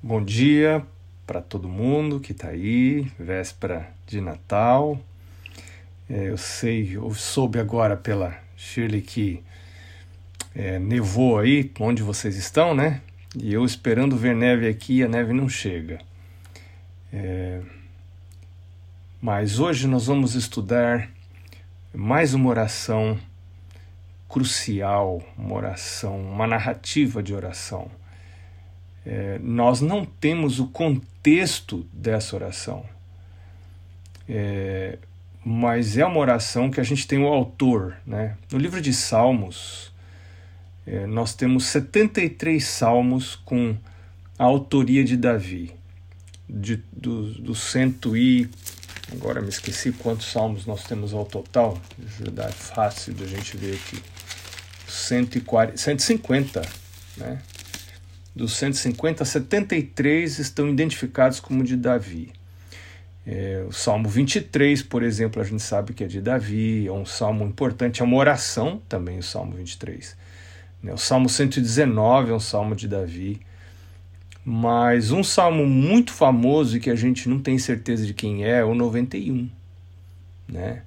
Bom dia para todo mundo que está aí, véspera de Natal. É, eu sei, eu soube agora pela Shirley que é, nevou aí onde vocês estão, né? E eu esperando ver neve aqui a neve não chega. É, mas hoje nós vamos estudar mais uma oração crucial, uma oração, uma narrativa de oração. É, nós não temos o contexto dessa oração, é, mas é uma oração que a gente tem o autor. Né? No livro de Salmos, é, nós temos 73 salmos com a autoria de Davi, de, do, do cento e Agora me esqueci quantos salmos nós temos ao total. É fácil da gente ver aqui. 140, 150, né? Dos 150, 73 estão identificados como de Davi. É, o Salmo 23, por exemplo, a gente sabe que é de Davi, é um salmo importante, é uma oração também, o Salmo 23. Né? O Salmo 119 é um salmo de Davi. Mas um salmo muito famoso e que a gente não tem certeza de quem é, é o 91. Né?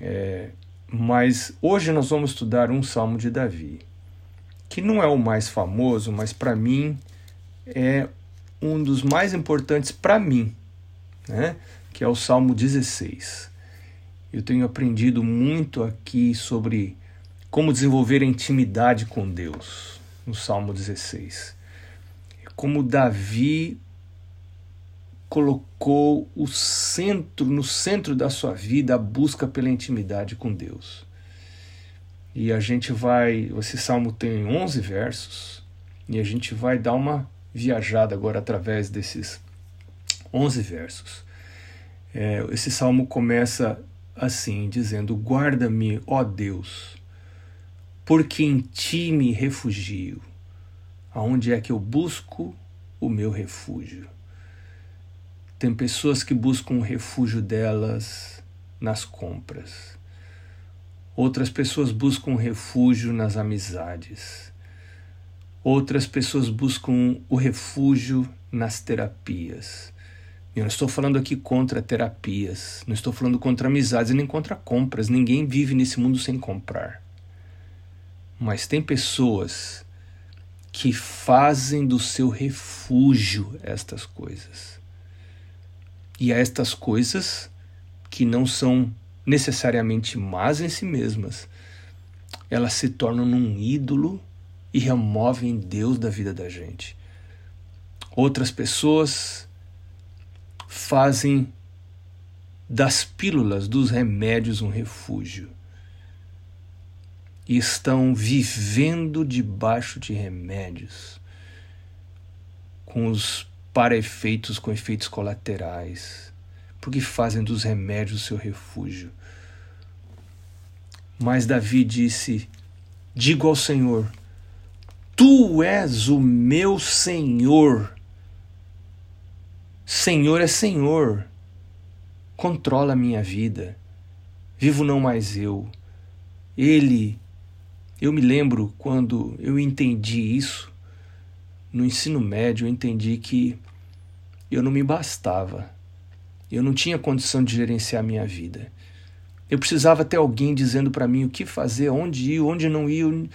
É, mas hoje nós vamos estudar um salmo de Davi, que não é o mais famoso, mas para mim é um dos mais importantes para mim, né? que é o Salmo 16. Eu tenho aprendido muito aqui sobre como desenvolver a intimidade com Deus no Salmo 16 como Davi colocou o centro, no centro da sua vida, a busca pela intimidade com Deus. E a gente vai, esse salmo tem 11 versos, e a gente vai dar uma viajada agora através desses 11 versos. É, esse salmo começa assim, dizendo: Guarda-me, ó Deus, porque em ti me refugio aonde é que eu busco o meu refúgio. Tem pessoas que buscam o refúgio delas nas compras. Outras pessoas buscam refúgio nas amizades. Outras pessoas buscam o refúgio nas terapias. Eu não estou falando aqui contra terapias, não estou falando contra amizades nem contra compras. Ninguém vive nesse mundo sem comprar. Mas tem pessoas que fazem do seu refúgio estas coisas. E a estas coisas que não são necessariamente más em si mesmas, elas se tornam num ídolo e removem Deus da vida da gente. Outras pessoas fazem das pílulas, dos remédios, um refúgio e estão vivendo debaixo de remédios, com os para-efeitos, com efeitos colaterais, porque fazem dos remédios o seu refúgio. Mas Davi disse: Digo ao Senhor, Tu és o meu Senhor. Senhor é Senhor. Controla a minha vida. Vivo não mais eu. Ele eu me lembro quando eu entendi isso, no ensino médio, eu entendi que eu não me bastava. Eu não tinha condição de gerenciar minha vida. Eu precisava ter alguém dizendo para mim o que fazer, onde ir, onde não ir.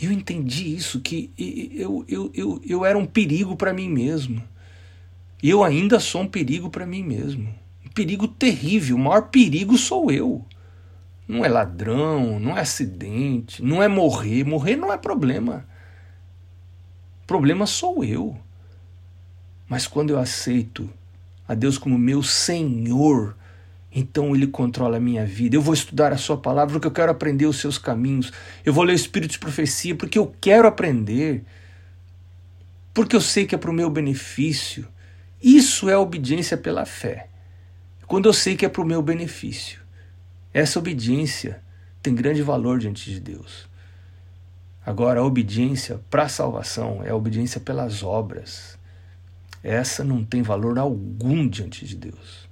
Eu, entendi isso, que eu, eu, eu, eu era um perigo para mim mesmo. E eu ainda sou um perigo para mim mesmo. Um perigo terrível. O maior perigo sou eu. Não é ladrão, não é acidente, não é morrer. Morrer não é problema. Problema sou eu. Mas quando eu aceito a Deus como meu Senhor, então Ele controla a minha vida. Eu vou estudar a Sua palavra porque eu quero aprender os seus caminhos. Eu vou ler o Espírito de Profecia porque eu quero aprender. Porque eu sei que é para o meu benefício. Isso é obediência pela fé. Quando eu sei que é para o meu benefício. Essa obediência tem grande valor diante de Deus. Agora, a obediência para a salvação é a obediência pelas obras. Essa não tem valor algum diante de Deus.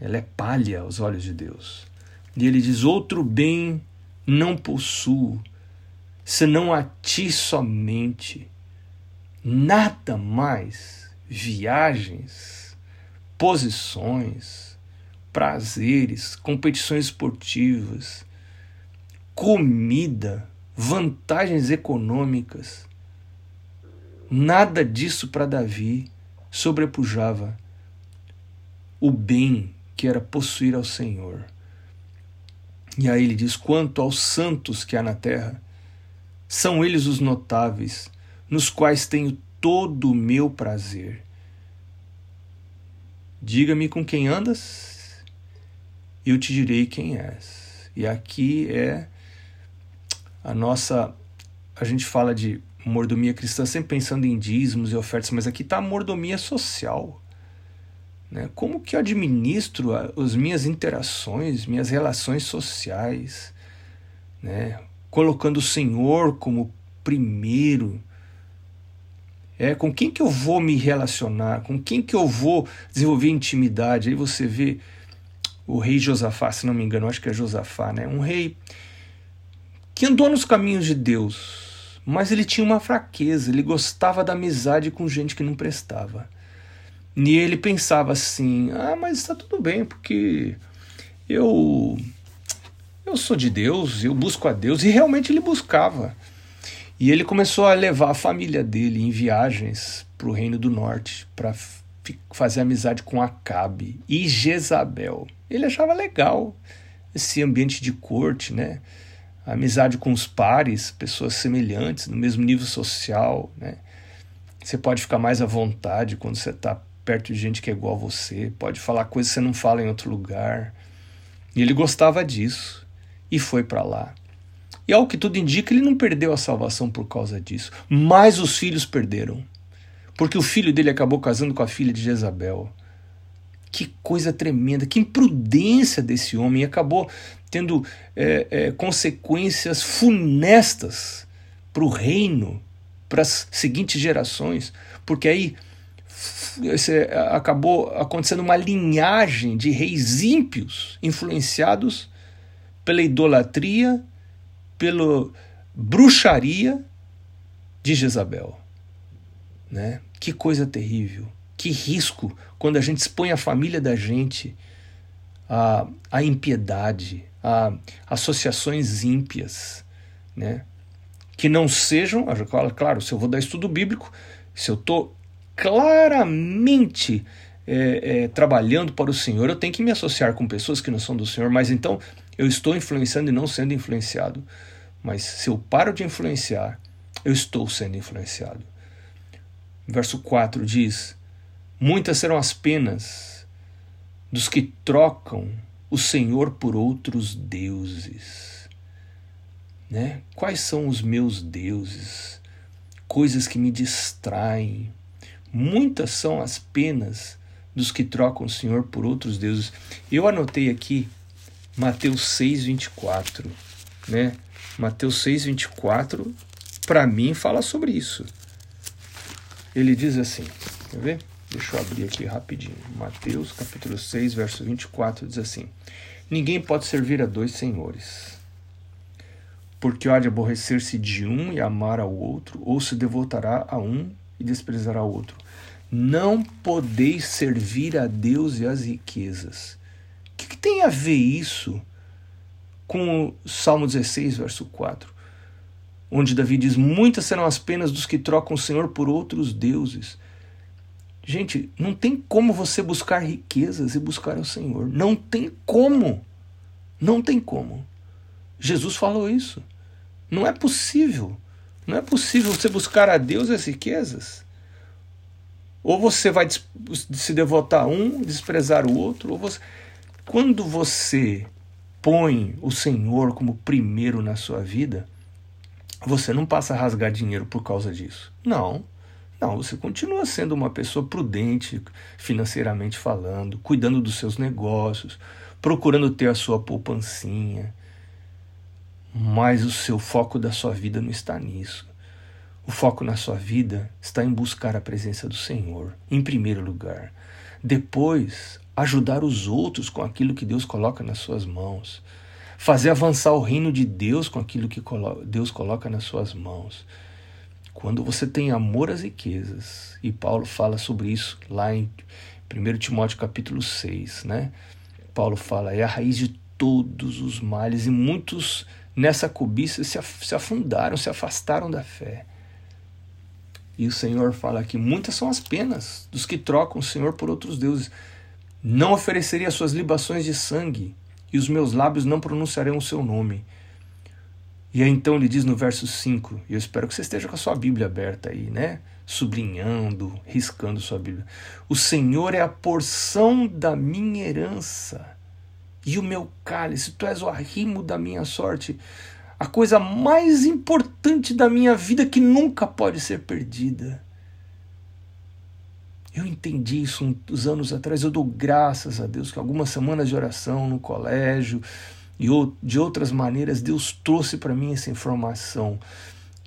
Ela é palha aos olhos de Deus. E ele diz: Outro bem não possuo, senão a ti somente. nada mais viagens, posições, prazeres, competições esportivas, comida, vantagens econômicas. Nada disso para Davi sobrepujava o bem que era possuir ao Senhor. E aí ele diz: quanto aos santos que há na terra, são eles os notáveis, nos quais tenho todo o meu prazer. Diga-me com quem andas, e eu te direi quem és. E aqui é a nossa. A gente fala de mordomia cristã sempre pensando em dízimos e ofertas, mas aqui está a mordomia social. Né? Como que eu administro as minhas interações, minhas relações sociais, né? colocando o Senhor como primeiro. É, com quem que eu vou me relacionar? Com quem que eu vou desenvolver intimidade? Aí você vê o rei Josafá, se não me engano, acho que é Josafá, né? Um rei que andou nos caminhos de Deus, mas ele tinha uma fraqueza, ele gostava da amizade com gente que não prestava. E ele pensava assim: ah, mas está tudo bem, porque eu eu sou de Deus, eu busco a Deus, e realmente ele buscava. E ele começou a levar a família dele em viagens para o Reino do Norte, para fazer amizade com Acabe e Jezabel. Ele achava legal esse ambiente de corte, né? Amizade com os pares, pessoas semelhantes, no mesmo nível social, né? Você pode ficar mais à vontade quando você está perto de gente que é igual a você, pode falar coisas que você não fala em outro lugar. E ele gostava disso e foi para lá. E ao que tudo indica, ele não perdeu a salvação por causa disso, mas os filhos perderam. Porque o filho dele acabou casando com a filha de Jezabel. Que coisa tremenda, que imprudência desse homem. E acabou tendo é, é, consequências funestas para o reino, para as seguintes gerações, porque aí esse, acabou acontecendo uma linhagem de reis ímpios influenciados pela idolatria, pela bruxaria de Jezabel. Né? Que coisa terrível, que risco quando a gente expõe a família da gente à, à impiedade, a associações ímpias, né? que não sejam, claro, se eu vou dar estudo bíblico, se eu estou claramente é, é, trabalhando para o Senhor, eu tenho que me associar com pessoas que não são do Senhor, mas então eu estou influenciando e não sendo influenciado. Mas se eu paro de influenciar, eu estou sendo influenciado. Verso 4 diz: Muitas serão as penas dos que trocam o Senhor por outros deuses. Né? Quais são os meus deuses? Coisas que me distraem. Muitas são as penas dos que trocam o Senhor por outros deuses. Eu anotei aqui Mateus 6, 24. Né? Mateus 6, 24, para mim, fala sobre isso. Ele diz assim: quer ver? Deixa eu abrir aqui rapidinho. Mateus capítulo 6, verso 24 diz assim: Ninguém pode servir a dois senhores, porque há de aborrecer-se de um e amar ao outro, ou se devotará a um e desprezará o outro. Não podeis servir a Deus e as riquezas. O que, que tem a ver isso com o Salmo 16, verso 4? Onde Davi diz: Muitas serão as penas dos que trocam o Senhor por outros deuses. Gente, não tem como você buscar riquezas e buscar o Senhor. Não tem como. Não tem como. Jesus falou isso. Não é possível. Não é possível você buscar a Deus as riquezas. Ou você vai se devotar a um, desprezar o outro, ou você. Quando você põe o Senhor como primeiro na sua vida, você não passa a rasgar dinheiro por causa disso. Não. Não, você continua sendo uma pessoa prudente financeiramente falando, cuidando dos seus negócios, procurando ter a sua poupancinha. Mas o seu foco da sua vida não está nisso. O foco na sua vida está em buscar a presença do Senhor, em primeiro lugar. Depois, ajudar os outros com aquilo que Deus coloca nas suas mãos. Fazer avançar o reino de Deus com aquilo que Deus coloca nas suas mãos Quando você tem amor às riquezas, e Paulo fala sobre isso lá em 1 Timóteo capítulo 6, né? Paulo fala, é a raiz de todos os males, e muitos nessa cobiça se afundaram, se afastaram da fé. E o Senhor fala que muitas são as penas dos que trocam o Senhor por outros deuses. Não ofereceria suas libações de sangue, e os meus lábios não pronunciarão o seu nome. E aí então ele diz no verso 5, e eu espero que você esteja com a sua Bíblia aberta aí, né? Sublinhando, riscando sua Bíblia. O Senhor é a porção da minha herança e o meu cálice, tu és o arrimo da minha sorte a coisa mais importante da minha vida que nunca pode ser perdida. Eu entendi isso uns anos atrás. Eu dou graças a Deus que algumas semanas de oração no colégio e de outras maneiras Deus trouxe para mim essa informação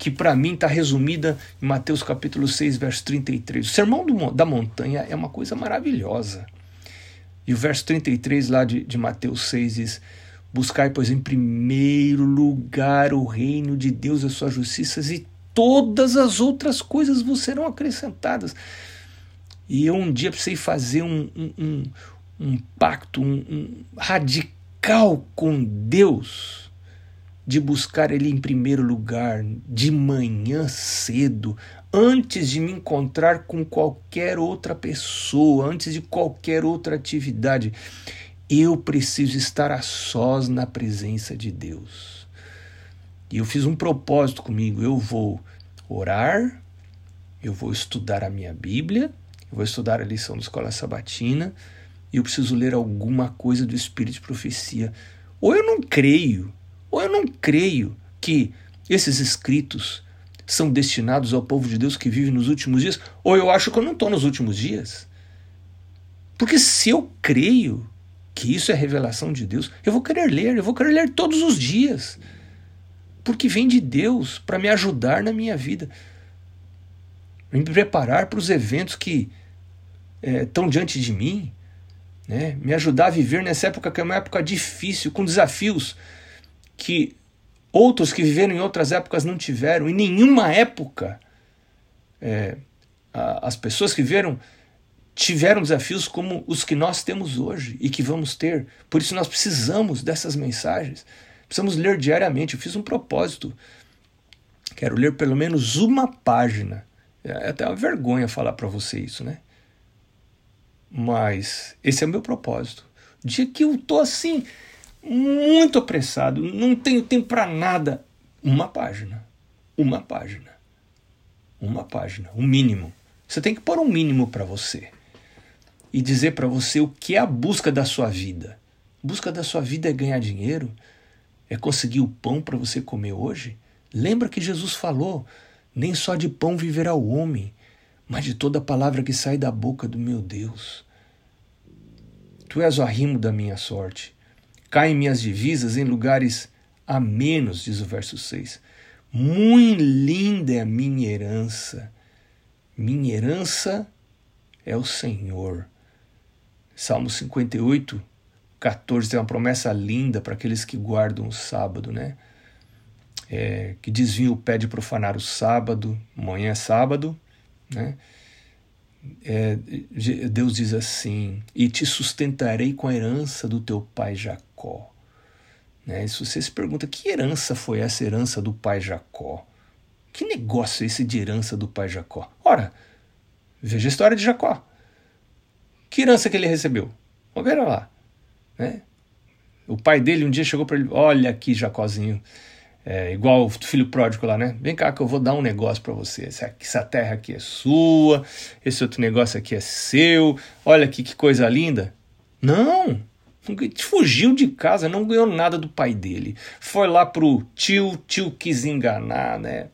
que para mim está resumida em Mateus capítulo 6, verso 33. O sermão do, da montanha é uma coisa maravilhosa. E o verso 33 lá de, de Mateus 6 diz: Buscai, pois, em primeiro lugar o reino de Deus e as suas justiças, e todas as outras coisas vos serão acrescentadas. E eu um dia precisei fazer um, um, um, um pacto um, radical com Deus, de buscar Ele em primeiro lugar, de manhã cedo, antes de me encontrar com qualquer outra pessoa, antes de qualquer outra atividade. Eu preciso estar a sós na presença de Deus. E eu fiz um propósito comigo. Eu vou orar, eu vou estudar a minha Bíblia, eu vou estudar a lição da escola sabatina, e eu preciso ler alguma coisa do Espírito de profecia. Ou eu não creio, ou eu não creio que esses escritos são destinados ao povo de Deus que vive nos últimos dias, ou eu acho que eu não estou nos últimos dias. Porque se eu creio que isso é revelação de Deus, eu vou querer ler, eu vou querer ler todos os dias. Porque vem de Deus para me ajudar na minha vida. Me preparar para os eventos que estão é, diante de mim. Né? Me ajudar a viver nessa época que é uma época difícil, com desafios que outros que viveram em outras épocas não tiveram. Em nenhuma época é, as pessoas que viveram tiveram desafios como os que nós temos hoje e que vamos ter. Por isso nós precisamos dessas mensagens. Precisamos ler diariamente. Eu fiz um propósito. Quero ler pelo menos uma página. É até uma vergonha falar para você isso, né? Mas esse é o meu propósito. O dia que eu tô assim, muito apressado, não tenho tempo para nada, uma página. Uma página. Uma página, o um mínimo. Você tem que pôr um mínimo para você e dizer para você o que é a busca da sua vida. Busca da sua vida é ganhar dinheiro? É conseguir o pão para você comer hoje? Lembra que Jesus falou: nem só de pão viverá o homem, mas de toda palavra que sai da boca do meu Deus. Tu és o arrimo da minha sorte. Caem minhas divisas em lugares a menos, diz o verso 6. Muito linda é a minha herança. Minha herança é o Senhor. Salmo 58, 14 tem uma promessa linda para aqueles que guardam o sábado, né? É, que desviam o pé de profanar o sábado, amanhã é sábado, né? É, Deus diz assim: E te sustentarei com a herança do teu pai Jacó. Né? E se você se pergunta que herança foi essa herança do pai Jacó? Que negócio é esse de herança do pai Jacó? Ora, veja a história de Jacó. Que herança que ele recebeu? Ver lá. Né? O pai dele um dia chegou para ele: Olha aqui, Jacózinho, é, igual o filho pródigo lá, né? Vem cá que eu vou dar um negócio para você. Essa, essa terra aqui é sua, esse outro negócio aqui é seu. Olha aqui que coisa linda. Não! Fugiu de casa, não ganhou nada do pai dele. Foi lá pro tio, tio quis enganar, né?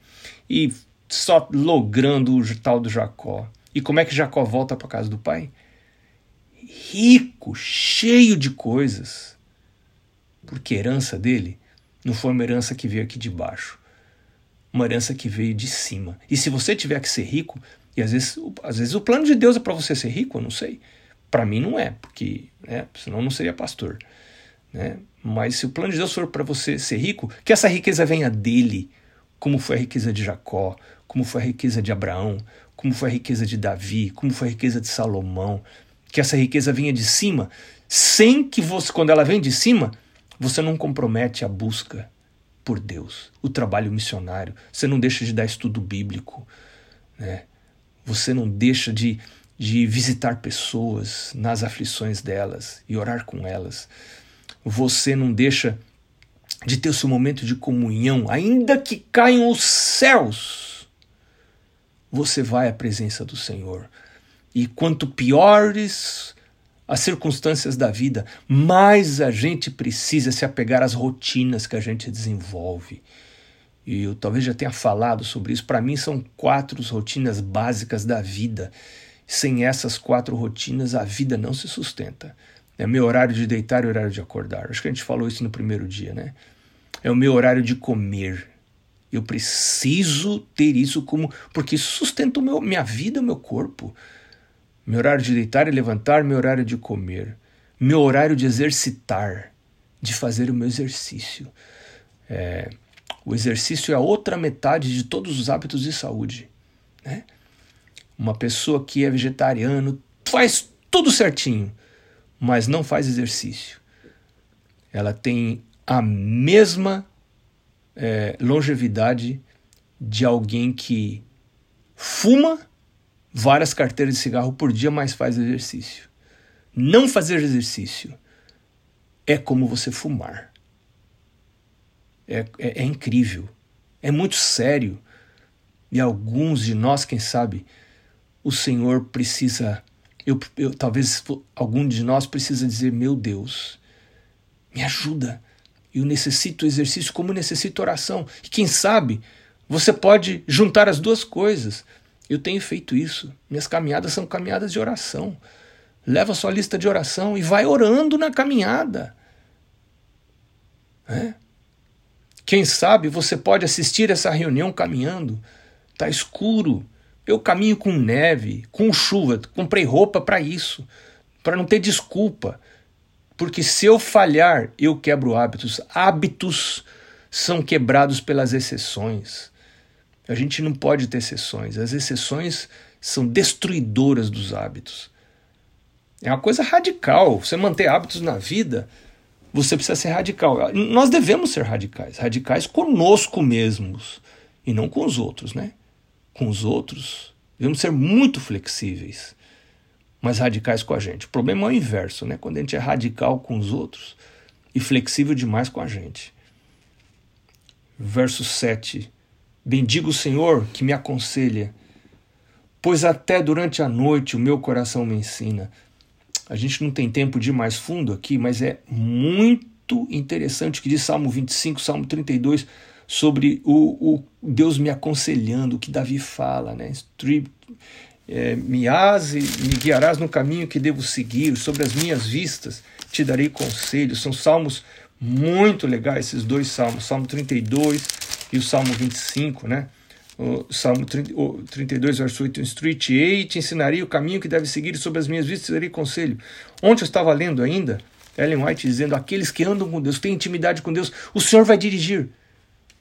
E só logrando o tal do Jacó. E como é que Jacó volta para casa do pai? rico, cheio de coisas. Porque herança dele não foi uma herança que veio aqui de baixo, uma herança que veio de cima. E se você tiver que ser rico, e às vezes, às vezes o plano de Deus é para você ser rico, eu não sei. Para mim não é, porque né, senão não seria pastor. Né? Mas se o plano de Deus for para você ser rico, que essa riqueza venha dele, como foi a riqueza de Jacó, como foi a riqueza de Abraão, como foi a riqueza de Davi, como foi a riqueza de Salomão, que essa riqueza vinha de cima, sem que você, quando ela vem de cima, você não compromete a busca por Deus, o trabalho missionário, você não deixa de dar estudo bíblico, né? você não deixa de, de visitar pessoas nas aflições delas e orar com elas, você não deixa de ter o seu momento de comunhão, ainda que caiam os céus, você vai à presença do Senhor. E quanto piores as circunstâncias da vida, mais a gente precisa se apegar às rotinas que a gente desenvolve. E eu talvez já tenha falado sobre isso. Para mim, são quatro rotinas básicas da vida. Sem essas quatro rotinas, a vida não se sustenta. É meu horário de deitar e horário de acordar. Acho que a gente falou isso no primeiro dia, né? É o meu horário de comer. Eu preciso ter isso como. Porque sustenta o meu, minha vida, o meu corpo meu horário de deitar e levantar, meu horário de comer, meu horário de exercitar, de fazer o meu exercício. É, o exercício é a outra metade de todos os hábitos de saúde. Né? Uma pessoa que é vegetariano faz tudo certinho, mas não faz exercício. Ela tem a mesma é, longevidade de alguém que fuma várias carteiras de cigarro por dia, mas faz exercício. Não fazer exercício é como você fumar. É, é, é incrível. É muito sério. E alguns de nós, quem sabe, o Senhor precisa. Eu, eu, talvez algum de nós precisa dizer: Meu Deus, me ajuda. Eu necessito exercício como necessito oração. E quem sabe você pode juntar as duas coisas. Eu tenho feito isso. Minhas caminhadas são caminhadas de oração. Leva sua lista de oração e vai orando na caminhada. É? Quem sabe você pode assistir essa reunião caminhando. Tá escuro. Eu caminho com neve, com chuva. Comprei roupa para isso, para não ter desculpa. Porque se eu falhar, eu quebro hábitos. Hábitos são quebrados pelas exceções. A gente não pode ter exceções. As exceções são destruidoras dos hábitos. É uma coisa radical. Você manter hábitos na vida, você precisa ser radical. Nós devemos ser radicais, radicais conosco mesmos e não com os outros, né? Com os outros, devemos ser muito flexíveis, mas radicais com a gente. O problema é o inverso, né? Quando a gente é radical com os outros e flexível demais com a gente. Verso 7 Bendigo o Senhor que me aconselha, pois até durante a noite o meu coração me ensina. A gente não tem tempo de ir mais fundo aqui, mas é muito interessante o que diz Salmo 25, Salmo 32, sobre o, o Deus me aconselhando, o que Davi fala, né? É, me ase, me guiarás no caminho que devo seguir, sobre as minhas vistas te darei conselhos. São salmos muito legais, esses dois salmos, Salmo 32 e o Salmo 25, né? O Salmo 30, o 32, verso 8: Instruir-te-ei, te ensinarei o caminho que deve seguir, sobre as minhas vistas darei conselho. Ontem eu estava lendo ainda, Ellen White dizendo: aqueles que andam com Deus, têm intimidade com Deus, o Senhor vai dirigir.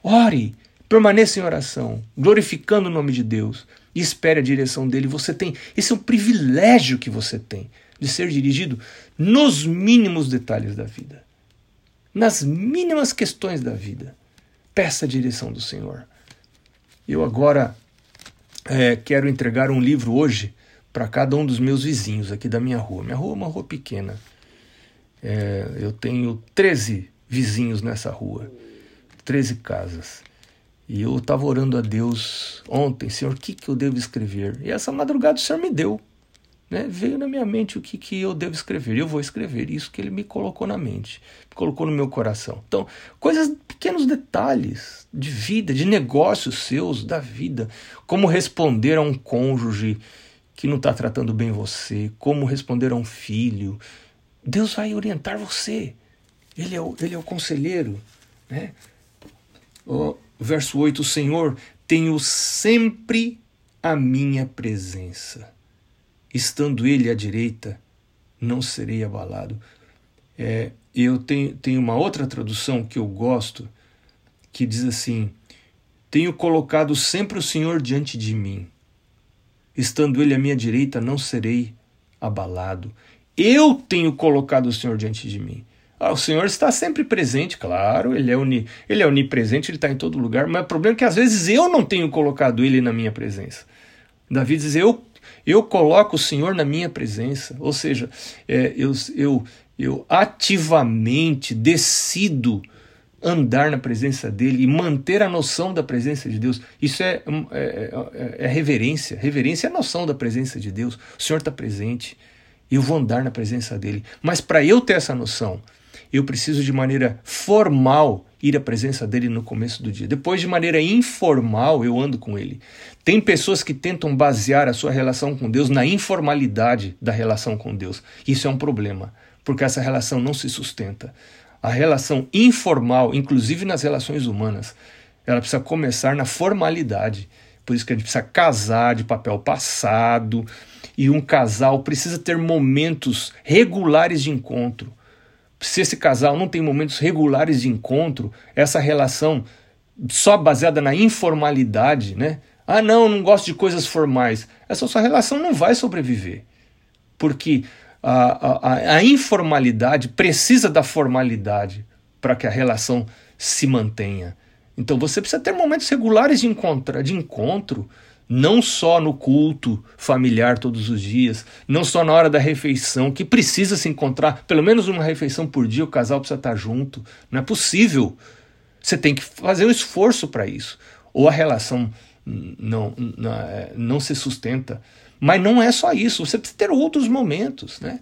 Ore, permaneça em oração, glorificando o nome de Deus e espere a direção dele. Você tem, esse é um privilégio que você tem de ser dirigido nos mínimos detalhes da vida, nas mínimas questões da vida. Peça a direção do Senhor. Eu agora é, quero entregar um livro hoje para cada um dos meus vizinhos aqui da minha rua. Minha rua é uma rua pequena. É, eu tenho 13 vizinhos nessa rua, 13 casas. E eu estava orando a Deus ontem, Senhor, o que, que eu devo escrever? E essa madrugada o Senhor me deu. Né? Veio na minha mente o que, que eu devo escrever. Eu vou escrever isso que ele me colocou na mente, me colocou no meu coração. Então, coisas, pequenos detalhes de vida, de negócios seus, da vida. Como responder a um cônjuge que não está tratando bem você, como responder a um filho. Deus vai orientar você. Ele é o, ele é o conselheiro. Né? O verso 8: O Senhor tenho sempre a minha presença estando ele à direita, não serei abalado. É, eu tenho, tenho uma outra tradução que eu gosto, que diz assim: Tenho colocado sempre o Senhor diante de mim. Estando Ele à minha direita, não serei abalado. Eu tenho colocado o Senhor diante de mim. Ah, o Senhor está sempre presente, claro, ele é, uni, ele é onipresente, ele está em todo lugar, mas o problema é que às vezes eu não tenho colocado ele na minha presença. Davi diz: Eu, eu coloco o Senhor na minha presença, ou seja, é, eu, eu, eu ativamente decido andar na presença dele e manter a noção da presença de Deus. Isso é, é, é, é reverência. Reverência é a noção da presença de Deus. O Senhor está presente. Eu vou andar na presença dele. Mas para eu ter essa noção, eu preciso de maneira formal ir à presença dele no começo do dia. Depois, de maneira informal, eu ando com ele. Tem pessoas que tentam basear a sua relação com Deus na informalidade da relação com Deus. Isso é um problema, porque essa relação não se sustenta. A relação informal, inclusive nas relações humanas, ela precisa começar na formalidade. Por isso que a gente precisa casar de papel passado, e um casal precisa ter momentos regulares de encontro se esse casal não tem momentos regulares de encontro, essa relação só baseada na informalidade, né? Ah, não, não gosto de coisas formais. Essa sua relação não vai sobreviver. Porque a, a, a informalidade precisa da formalidade para que a relação se mantenha. Então você precisa ter momentos regulares de, encontro, de encontro não só no culto familiar todos os dias, não só na hora da refeição, que precisa se encontrar, pelo menos uma refeição por dia, o casal precisa estar junto. Não é possível. Você tem que fazer um esforço para isso. Ou a relação não, não, é, não se sustenta. Mas não é só isso, você precisa ter outros momentos. Né?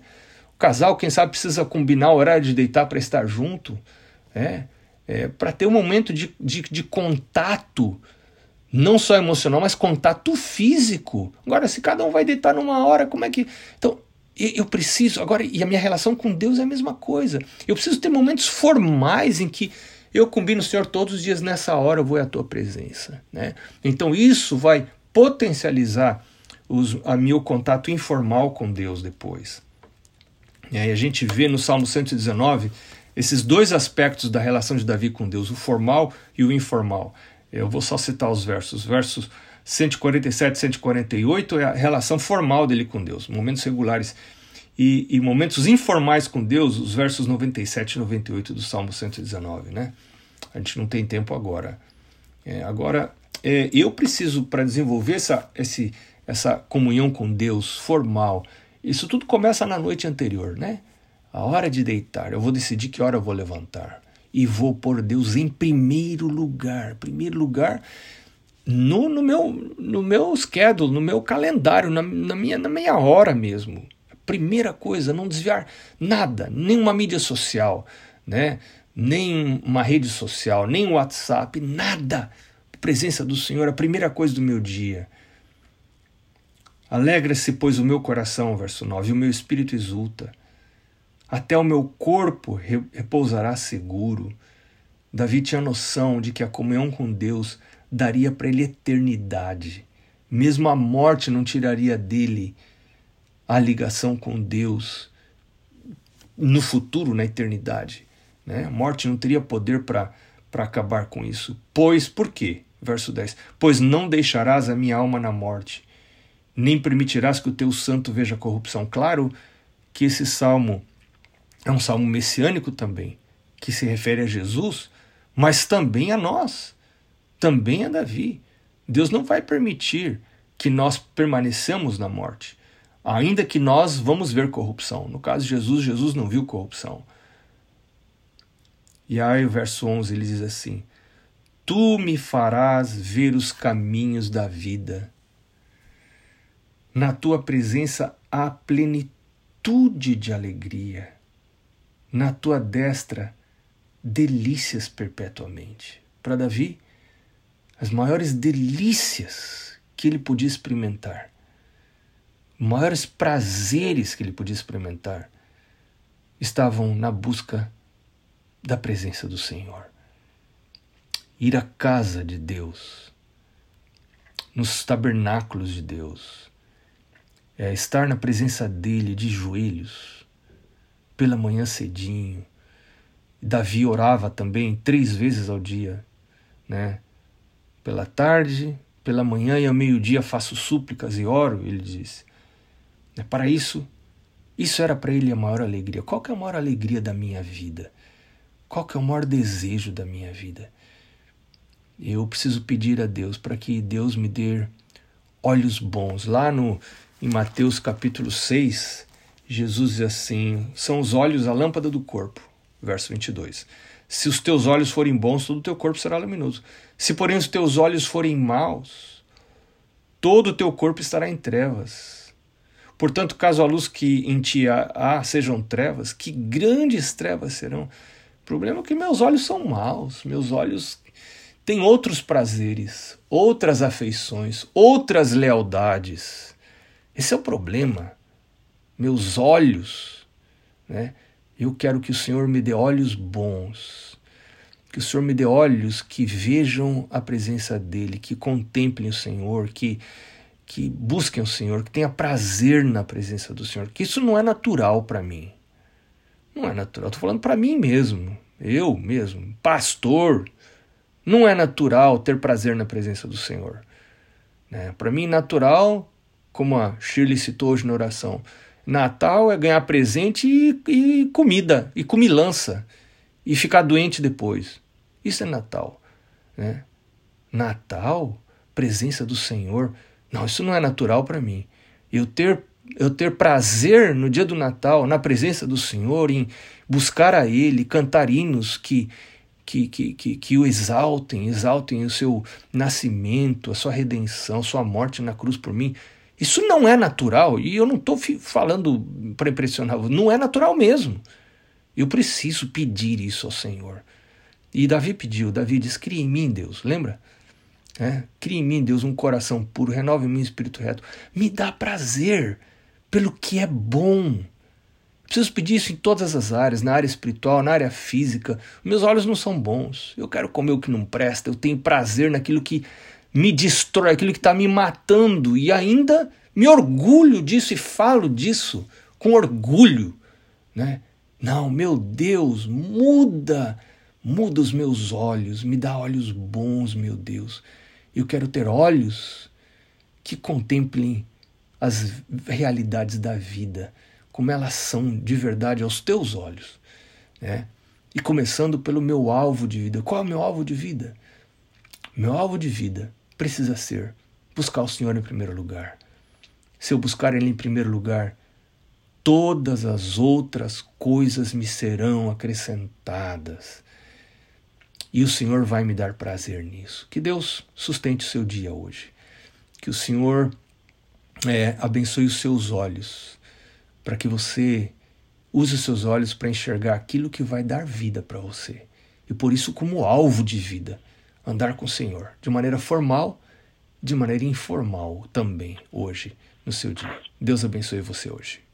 O casal, quem sabe, precisa combinar o horário de deitar para estar junto. É, é, para ter um momento de, de, de contato não só emocional, mas contato físico. Agora, se cada um vai deitar numa hora, como é que. Então, eu preciso. Agora, e a minha relação com Deus é a mesma coisa. Eu preciso ter momentos formais em que eu combino, Senhor, todos os dias nessa hora eu vou à tua presença. Né? Então, isso vai potencializar os, a meu contato informal com Deus depois. E aí a gente vê no Salmo 119 esses dois aspectos da relação de Davi com Deus, o formal e o informal. Eu vou só citar os versos. Versos 147 e 148 é a relação formal dele com Deus, momentos regulares. E, e, momentos informais com Deus, os versos 97 e 98 do Salmo 119. Né? A gente não tem tempo agora. É, agora, é, eu preciso, para desenvolver essa, esse, essa comunhão com Deus formal, isso tudo começa na noite anterior, né? A hora de deitar, eu vou decidir que hora eu vou levantar e vou pôr Deus em primeiro lugar. Primeiro lugar no, no, meu, no meu schedule, no meu calendário, na, na, minha, na minha hora mesmo. Primeira coisa, não desviar nada, nenhuma mídia social, né? Nem uma rede social, nem WhatsApp, nada. Presença do Senhor, a primeira coisa do meu dia. Alegra-se, pois, o meu coração, verso 9, e o meu espírito exulta até o meu corpo repousará seguro. Davi tinha noção de que a comunhão com Deus daria para ele eternidade. Mesmo a morte não tiraria dele a ligação com Deus no futuro, na eternidade. Né? A morte não teria poder para acabar com isso. Pois, por quê? Verso 10: Pois não deixarás a minha alma na morte, nem permitirás que o teu santo veja corrupção. Claro que esse salmo é um salmo messiânico também, que se refere a Jesus, mas também a nós, também a Davi. Deus não vai permitir que nós permaneçamos na morte, ainda que nós vamos ver corrupção. No caso de Jesus, Jesus não viu corrupção. E aí o verso 11 ele diz assim: Tu me farás ver os caminhos da vida. Na tua presença há plenitude de alegria na tua destra delícias perpetuamente. Para Davi, as maiores delícias que ele podia experimentar, maiores prazeres que ele podia experimentar, estavam na busca da presença do Senhor. Ir à casa de Deus, nos tabernáculos de Deus, é estar na presença dele de joelhos, pela manhã cedinho. Davi orava também três vezes ao dia, né? Pela tarde, pela manhã e ao meio-dia faço súplicas e oro, ele diz. É para isso, isso era para ele a maior alegria. Qual que é a maior alegria da minha vida? Qual que é o maior desejo da minha vida? Eu preciso pedir a Deus para que Deus me dê olhos bons. Lá no em Mateus capítulo 6, Jesus diz assim: são os olhos a lâmpada do corpo. Verso 22. Se os teus olhos forem bons, todo o teu corpo será luminoso. Se, porém, os teus olhos forem maus, todo o teu corpo estará em trevas. Portanto, caso a luz que em ti há, sejam trevas, que grandes trevas serão. O problema é que meus olhos são maus, meus olhos têm outros prazeres, outras afeições, outras lealdades. Esse é o problema. Meus olhos, né? Eu quero que o Senhor me dê olhos bons, que o Senhor me dê olhos que vejam a presença dEle, que contemplem o Senhor, que, que busquem o Senhor, que tenha prazer na presença do Senhor, que isso não é natural para mim. Não é natural, estou falando para mim mesmo, eu mesmo, pastor. Não é natural ter prazer na presença do Senhor. Né? Para mim, natural, como a Shirley citou hoje na oração, Natal é ganhar presente e, e comida, e comilança, e ficar doente depois. Isso é Natal. Né? Natal, presença do Senhor, não, isso não é natural para mim. Eu ter, eu ter prazer no dia do Natal, na presença do Senhor, em buscar a Ele, cantar hinos que, que, que, que, que o exaltem, exaltem o seu nascimento, a sua redenção, a sua morte na cruz por mim. Isso não é natural, e eu não estou falando para impressionar, não é natural mesmo. Eu preciso pedir isso ao Senhor. E Davi pediu, Davi diz: cria em mim, Deus, lembra? É, cria em mim, Deus, um coração puro, renove em mim espírito reto. Me dá prazer pelo que é bom. Preciso pedir isso em todas as áreas, na área espiritual, na área física. Meus olhos não são bons. Eu quero comer o que não presta. Eu tenho prazer naquilo que me destrói, aquilo que está me matando, e ainda me orgulho disso e falo disso com orgulho. Né? Não, meu Deus, muda, muda os meus olhos, me dá olhos bons, meu Deus. Eu quero ter olhos que contemplem as realidades da vida, como elas são de verdade aos teus olhos. Né? E começando pelo meu alvo de vida. Qual é o meu alvo de vida? Meu alvo de vida precisa ser buscar o Senhor em primeiro lugar. Se eu buscar Ele em primeiro lugar, todas as outras coisas me serão acrescentadas. E o Senhor vai me dar prazer nisso. Que Deus sustente o seu dia hoje. Que o Senhor é, abençoe os seus olhos, para que você use os seus olhos para enxergar aquilo que vai dar vida para você. E por isso, como alvo de vida andar com o Senhor, de maneira formal, de maneira informal também, hoje, no seu dia. Deus abençoe você hoje.